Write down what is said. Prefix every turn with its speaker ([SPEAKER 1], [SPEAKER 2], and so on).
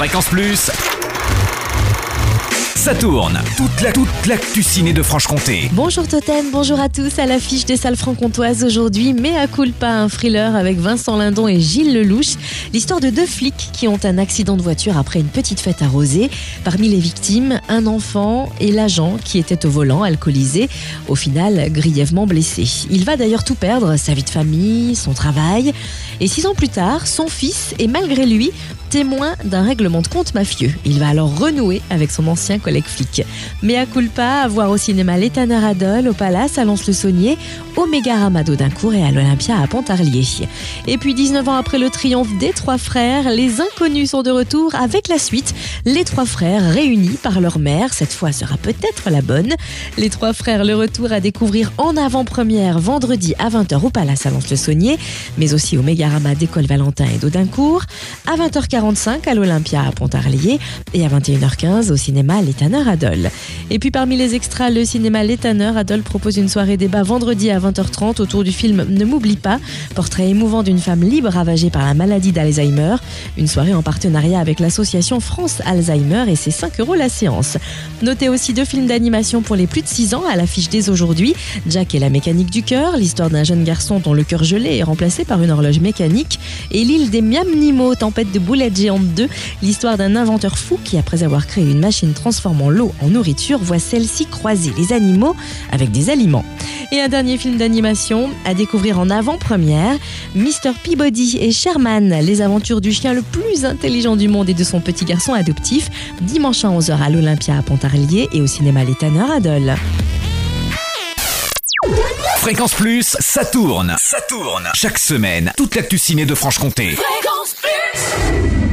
[SPEAKER 1] Fréquence Plus. Ça tourne. Toute la toute de Franche-Comté.
[SPEAKER 2] Bonjour Totem, bonjour à tous. À l'affiche des salles franc-comtoises aujourd'hui, Mea culpa, un thriller avec Vincent Lindon et Gilles Lelouch. L'histoire de deux flics qui ont un accident de voiture après une petite fête arrosée. Parmi les victimes, un enfant et l'agent qui était au volant, alcoolisé, au final grièvement blessé. Il va d'ailleurs tout perdre, sa vie de famille, son travail. Et six ans plus tard, son fils est malgré lui témoin d'un règlement de compte mafieux. Il va alors renouer avec son ancien collègue flic. Mea culpa à voir au cinéma L'Étanneur Adol, au Palace à Lons-le-Saunier, au Mégarama d'Audincourt et à l'Olympia à Pontarlier. Et puis 19 ans après le triomphe des trois frères, les inconnus sont de retour avec la suite. Les trois frères réunis par leur mère, cette fois sera peut-être la bonne. Les trois frères, le retour à découvrir en avant-première vendredi à 20h au Palace à Lons-le-Saunier, mais aussi au Mégarama d'École Valentin et d'Audincourt, à 20h45 à l'Olympia à Pontarlier et à 21h15 au cinéma L'Étanneur Adol. Et puis parmi les extras, le cinéma L'Étanneur Adol propose une soirée débat vendredi à 20h30 autour du film Ne m'oublie pas, portrait émouvant d'une femme libre ravagée par la maladie d'Alzheimer. Une soirée en partenariat avec l'association France Alzheimer et c'est 5 euros la séance. Notez aussi deux films d'animation pour les plus de 6 ans à l'affiche dès aujourd'hui. Jack et la mécanique du cœur, l'histoire d'un jeune garçon dont le cœur gelé est remplacé par une horloge mécanique. Et l'île des Miam Nimo, tempête de boulettes géantes 2, l'histoire d'un inventeur fou qui, après avoir créé une machine transformant l'eau en nourriture, voit celle-ci croiser les animaux avec des aliments. Et un dernier film d'animation à découvrir en avant-première, Mr. Peabody et Sherman, les aventures du chien le plus intelligent du monde et de son petit garçon adoptif, dimanche à 11h à l'Olympia à Pontarlier et au cinéma L'Étanneur à Dole.
[SPEAKER 1] Fréquence Plus, ça tourne. Ça tourne. Chaque semaine, toute l'actu ciné de Franche-Comté.
[SPEAKER 3] Fréquence Yes!